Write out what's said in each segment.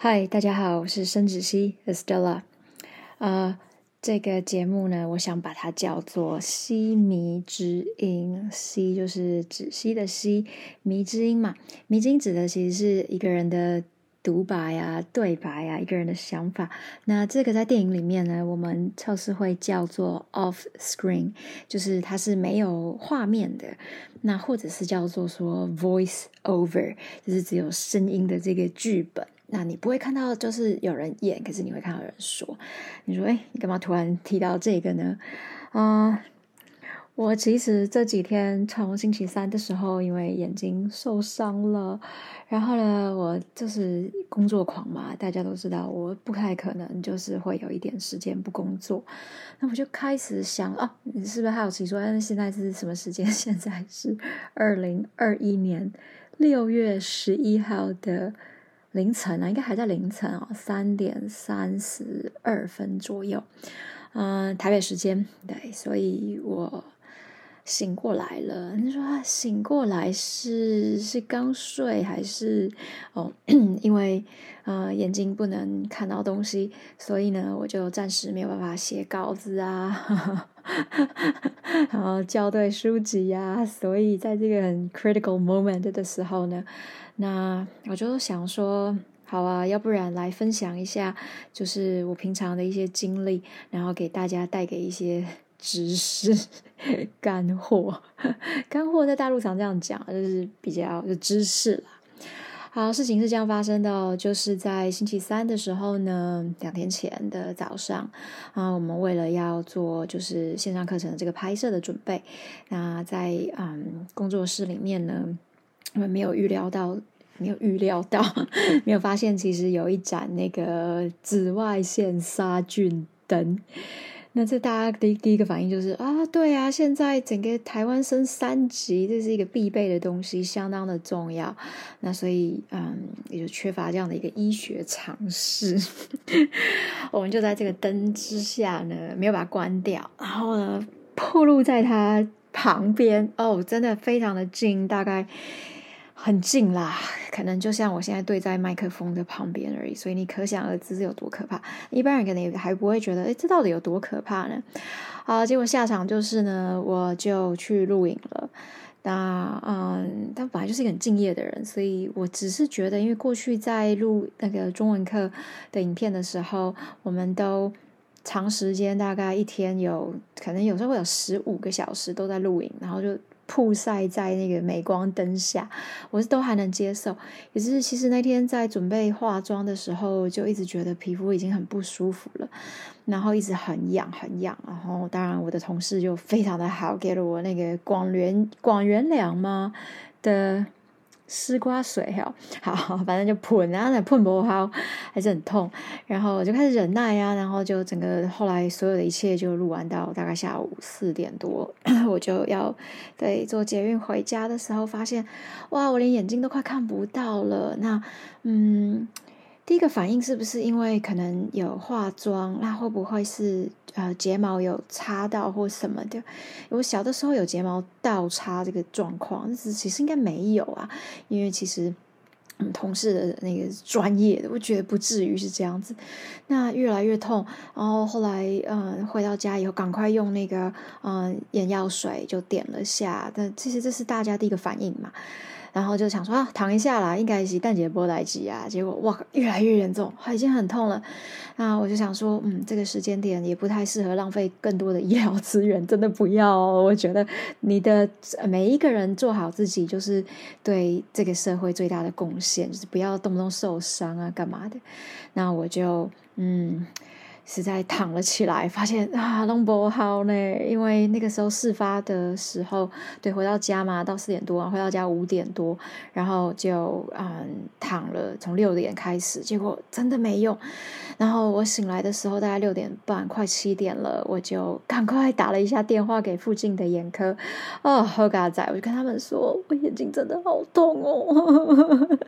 嗨，大家好，我是申子熙 Estella。呃，这个节目呢，我想把它叫做“西迷之音”。西就是止息的息，迷之音嘛。迷之音指的其实是一个人的独白啊、对白啊，一个人的想法。那这个在电影里面呢，我们测试会叫做 “off screen”，就是它是没有画面的。那或者是叫做说 “voice over”，就是只有声音的这个剧本。那你不会看到，就是有人演，可是你会看到有人说。你说，哎，你干嘛突然提到这个呢？啊，我其实这几天从星期三的时候，因为眼睛受伤了，然后呢，我就是工作狂嘛，大家都知道，我不太可能就是会有一点时间不工作。那我就开始想，哦，你是不是好奇说，哎，现在是什么时间？现在是二零二一年六月十一号的。凌晨啊，应该还在凌晨啊，三点三十二分左右，嗯，台北时间对，所以我醒过来了。你说醒过来是是刚睡还是哦？因为呃眼睛不能看到东西，所以呢，我就暂时没有办法写稿子啊，然后校对书籍呀。所以在这个很 critical moment 的时候呢。那我就想说，好啊，要不然来分享一下，就是我平常的一些经历，然后给大家带给一些知识干货。干货在大陆常这样讲，就是比较就知识啦。好，事情是这样发生的，就是在星期三的时候呢，两天前的早上啊，我们为了要做就是线上课程的这个拍摄的准备，那在嗯工作室里面呢。我们没有预料到，没有预料到，没有发现，其实有一盏那个紫外线杀菌灯。那这大家第第一个反应就是啊，对啊，现在整个台湾升三级，这是一个必备的东西，相当的重要。那所以，嗯，也就缺乏这样的一个医学常识。我们就在这个灯之下呢，没有把它关掉，然后呢，暴露在它旁边。哦，真的非常的近，大概。很近啦，可能就像我现在对在麦克风的旁边而已，所以你可想而知是有多可怕。一般人可能也还不会觉得，哎，这到底有多可怕呢？啊，结果下场就是呢，我就去录影了。那嗯，但本来就是一个很敬业的人，所以我只是觉得，因为过去在录那个中文课的影片的时候，我们都长时间，大概一天有可能有时候会有十五个小时都在录影，然后就。曝晒在那个镁光灯下，我是都还能接受。也是其实那天在准备化妆的时候，就一直觉得皮肤已经很不舒服了，然后一直很痒很痒。然后当然我的同事就非常的好，给了我那个广元广元良吗的。丝瓜水哈，好，反正就喷啊，那喷不好，还是很痛。然后我就开始忍耐啊，然后就整个后来所有的一切就录完到大概下午四点多，我就要对坐捷运回家的时候，发现哇，我连眼睛都快看不到了。那嗯。第一个反应是不是因为可能有化妆？那会不会是呃睫毛有擦到或什么的？我小的时候有睫毛倒插这个状况，其实应该没有啊，因为其实嗯同事的那个专业的，我觉得不至于是这样子。那越来越痛，然后后来嗯回到家以后，赶快用那个嗯眼药水就点了下，但其实这是大家第一个反应嘛。然后就想说啊，躺一下啦，应该是蛋姐波来急啊。结果哇，越来越严重，已经很痛了。那我就想说，嗯，这个时间点也不太适合浪费更多的医疗资源，真的不要。我觉得你的每一个人做好自己，就是对这个社会最大的贡献，就是不要动不动受伤啊，干嘛的。那我就嗯。实在躺了起来，发现啊，弄不好呢。因为那个时候事发的时候，对，回到家嘛，到四点多，回到家五点多，然后就嗯躺了，从六点开始，结果真的没用。然后我醒来的时候大概六点半，快七点了，我就赶快打了一下电话给附近的眼科。哦，何嘎仔，我就跟他们说，我眼睛真的好痛哦。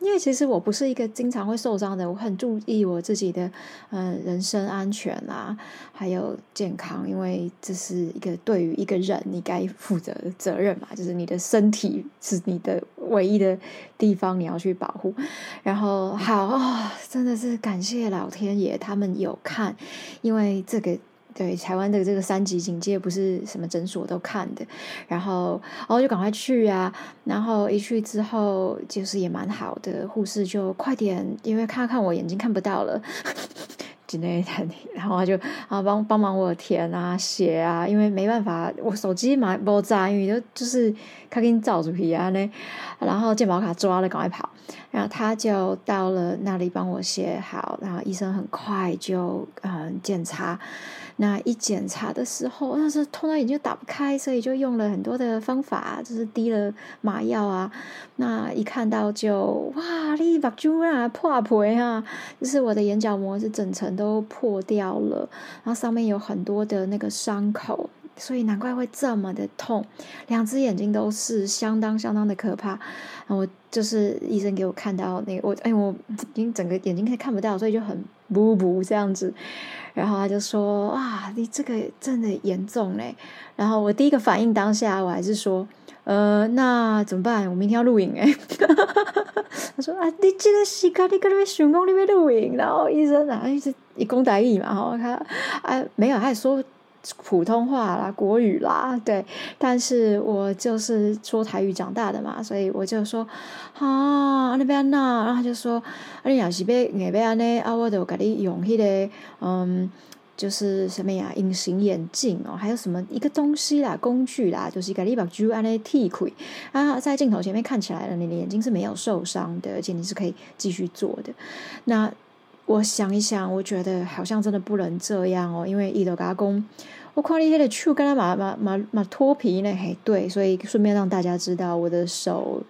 因为其实我不是一个经常会受伤的，我很注意我自己的嗯人生。安全啦，还有健康，因为这是一个对于一个人你该负责的责任嘛，就是你的身体是你的唯一的地方，你要去保护。然后好啊，真的是感谢老天爷，他们有看，因为这个。对台湾的这个三级警戒不是什么诊所都看的，然后然后就赶快去啊，然后一去之后就是也蛮好的，护士就快点，因为看看我眼睛看不到了，那台，然后他就啊帮帮忙我填啊写啊，因为没办法，我手机嘛不在，因为就就是他给你照出去啊呢，然后健保卡抓了赶快跑，然后他就到了那里帮我写好，然后医生很快就嗯检查。那一检查的时候，那是痛到眼睛打不开，所以就用了很多的方法，就是滴了麻药啊。那一看到就哇，你把珠啊破皮啊，就是我的眼角膜是整层都破掉了，然后上面有很多的那个伤口，所以难怪会这么的痛。两只眼睛都是相当相当的可怕。我就是医生给我看到那个，我哎我已经整个眼睛看看不到，所以就很不不这样子。然后他就说：“啊，你这个真的严重嘞！”然后我第一个反应当下，我还是说：“呃，那怎么办？我明天要录影哎。”他说：“啊，你这个时间你搁那边想讲你要录影？”然后医生啊，一直一公打义嘛，然后他啊没有，他也说。普通话啦，国语啦，对，但是我就是说台语长大的嘛，所以我就说啊，那边那，然后他就说，啊，你要是要那边呢，啊，我就给你用迄个，嗯，就是什么呀，隐形眼镜哦，还有什么一个东西啦，工具啦，就是给你把珠安尼剃开，啊，在镜头前面看起来了，你的眼睛是没有受伤的，而且你是可以继续做的。那我想一想，我觉得好像真的不能这样哦，因为伊德加工。我看你迄个手跟他马马马马脱皮呢，嘿，对，所以顺便让大家知道，我的手、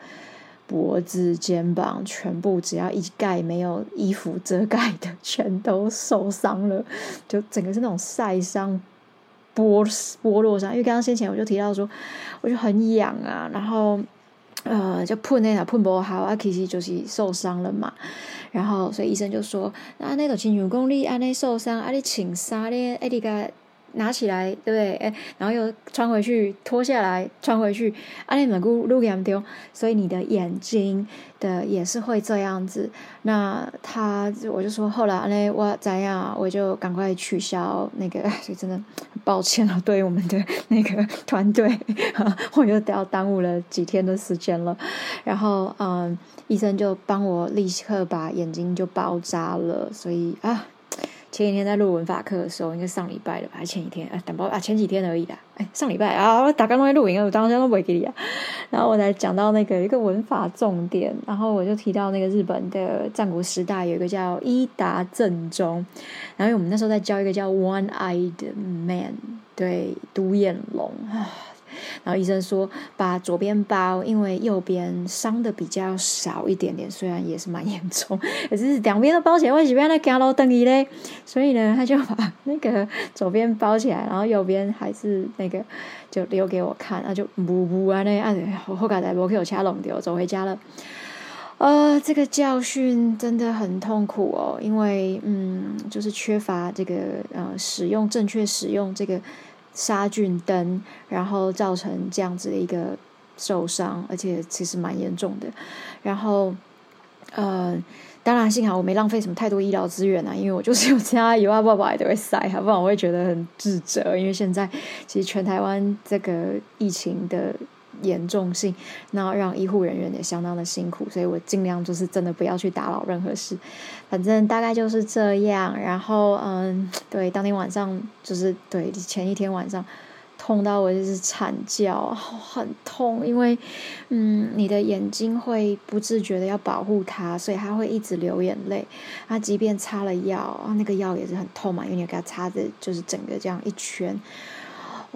脖子、肩膀全部只要一盖没有衣服遮盖的，全都受伤了，就整个是那种晒伤、剥剥落伤。因为刚刚先前我就提到说，我就很痒啊，然后呃，就碰那下碰不好啊，其实就是受伤了嘛。然后所以医生就说，啊，那种亲像讲你安尼受伤，啊，你穿衫咧，哎，你个。拿起来，对不对？哎，然后又穿回去，脱下来，穿回去，阿你们咕录严丢，所以你的眼睛的也是会这样子。那他我就说，后来呢，我怎样，我就赶快取消那个，所以真的很抱歉了，对我们的那个团队，我又要耽误了几天的时间了。然后，嗯，医生就帮我立刻把眼睛就包扎了，所以啊。前几天在录文法课的时候，应该上礼拜了吧？还前几天？哎，等包啊，前几天而已啦。哎，上礼拜啊，我打刚刚在录影，我当时都不会给你啊。然后我才讲到那个一个文法重点，然后我就提到那个日本的战国时代有一个叫伊达正宗，然后我们那时候在教一个叫 One Eyed Man，对，独眼龙啊。然后医生说，把左边包，因为右边伤的比较少一点点，虽然也是蛮严重，可是两边都包起来，为什么要来加罗等你嘞？所以呢，他就把那个左边包起来，然后右边还是那个就留给我看，那就不不啊那啊，我后改来我给我掐弄掉，走回家了。呃，这个教训真的很痛苦哦，因为嗯，就是缺乏这个呃使用正确使用这个。杀菌灯，然后造成这样子的一个受伤，而且其实蛮严重的。然后，呃，当然幸好我没浪费什么太多医疗资源啊，因为我就是有加油啊，爸爸也都会塞，不然我会觉得很自责。因为现在其实全台湾这个疫情的。严重性，那让医护人员也相当的辛苦，所以我尽量就是真的不要去打扰任何事，反正大概就是这样。然后，嗯，对，当天晚上就是对前一天晚上痛到我就是惨叫，很痛，因为嗯，你的眼睛会不自觉的要保护它，所以它会一直流眼泪。它即便擦了药，那个药也是很痛嘛，因为你给它擦的就是整个这样一圈。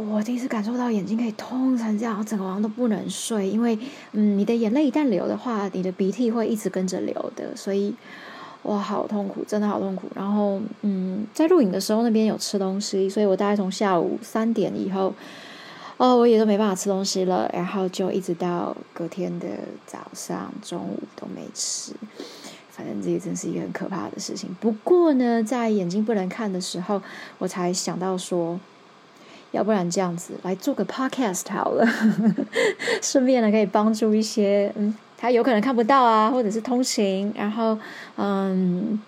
我第一次感受到眼睛可以痛成这样，整个晚上都不能睡，因为嗯，你的眼泪一旦流的话，你的鼻涕会一直跟着流的，所以哇，好痛苦，真的好痛苦。然后嗯，在录影的时候那边有吃东西，所以我大概从下午三点以后，哦，我也都没办法吃东西了，然后就一直到隔天的早上、中午都没吃。反正这个真是一个很可怕的事情。不过呢，在眼睛不能看的时候，我才想到说，要不然这样子来做个 podcast 好了，顺便呢可以帮助一些嗯，他有可能看不到啊，或者是通行，然后嗯，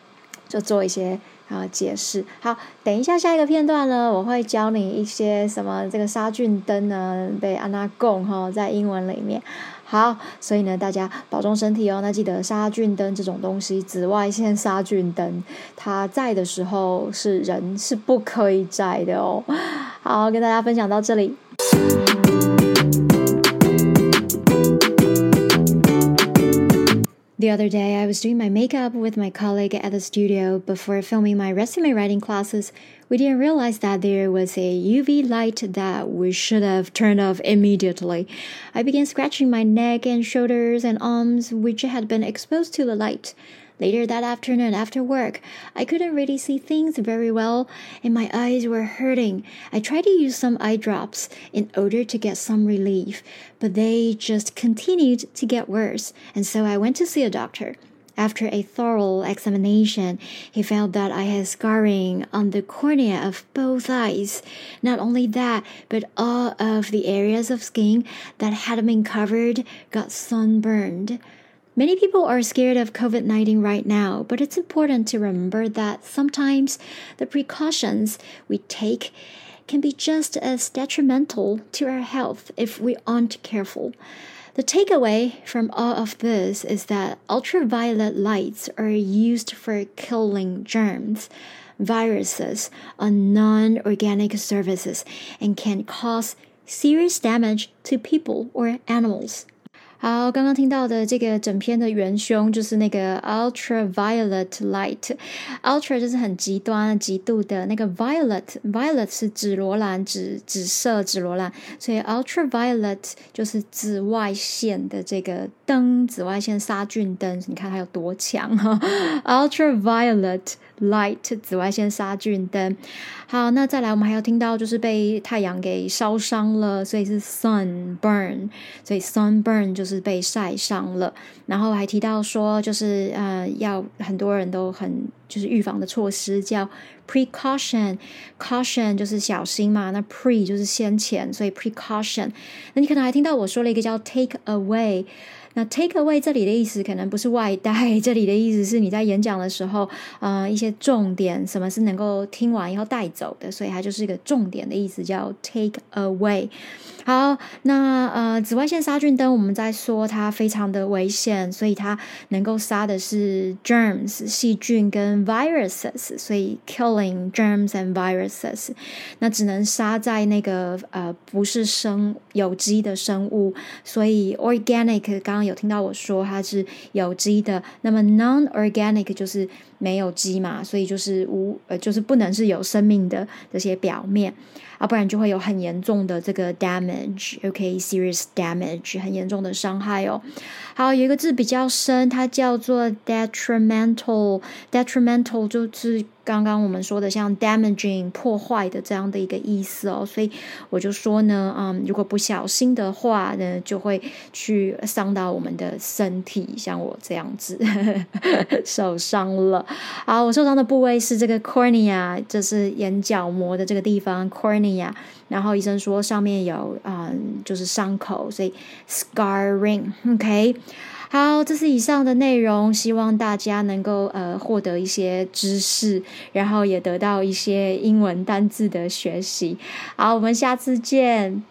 就做一些。啊，解释好。等一下，下一个片段呢，我会教你一些什么这个杀菌灯呢，被安娜贡哈在英文里面。好，所以呢，大家保重身体哦。那记得杀菌灯这种东西，紫外线杀菌灯，它在的时候是人是不可以在的哦。好，跟大家分享到这里。The other day, I was doing my makeup with my colleague at the studio before filming my resume writing classes. We didn't realize that there was a UV light that we should have turned off immediately. I began scratching my neck and shoulders and arms, which had been exposed to the light. Later that afternoon after work, I couldn't really see things very well and my eyes were hurting. I tried to use some eye drops in order to get some relief, but they just continued to get worse, and so I went to see a doctor. After a thorough examination, he found that I had scarring on the cornea of both eyes. Not only that, but all of the areas of skin that had been covered got sunburned. Many people are scared of COVID 19 right now, but it's important to remember that sometimes the precautions we take can be just as detrimental to our health if we aren't careful. The takeaway from all of this is that ultraviolet lights are used for killing germs, viruses, and non organic surfaces and can cause serious damage to people or animals. 好，刚刚听到的这个整篇的元凶就是那个 ultraviolet light，ultra 就是很极端、极度的那个 violet，violet 是紫罗兰、紫紫色、紫罗兰，所以 ultraviolet 就是紫外线的这个灯，紫外线杀菌灯，你看它有多强哈，ultraviolet。Light 紫外线杀菌灯，好，那再来我们还要听到就是被太阳给烧伤了，所以是 sunburn，所以 sunburn 就是被晒伤了。然后还提到说就是呃要很多人都很就是预防的措施叫 precaution，caution 就是小心嘛，那 pre 就是先前，所以 precaution。那你可能还听到我说了一个叫 take away。那 take away 这里的意思可能不是外带，这里的意思是你在演讲的时候，呃，一些重点，什么是能够听完以后带走的，所以它就是一个重点的意思，叫 take away。好，那呃，紫外线杀菌灯，我们在说它非常的危险，所以它能够杀的是 germs 细菌跟 viruses，所以 killing germs and viruses，那只能杀在那个呃不是生有机的生物，所以 organic 刚有听到我说它是有机的，那么 non-organic 就是没有机嘛，所以就是无呃就是不能是有生命的这些表面。啊，不然就会有很严重的这个 damage，OK，serious damage，很严重的伤害哦。好，有一个字比较深，它叫做 detrimental，detrimental 就是。刚刚我们说的像 damaging 破坏的这样的一个意思哦，所以我就说呢，嗯，如果不小心的话呢，就会去伤到我们的身体，像我这样子 受伤了。好，我受伤的部位是这个 cornea，就是眼角膜的这个地方 cornea，然后医生说上面有嗯，就是伤口，所以 scarring，OK。好，这是以上的内容，希望大家能够呃获得一些知识，然后也得到一些英文单字的学习。好，我们下次见。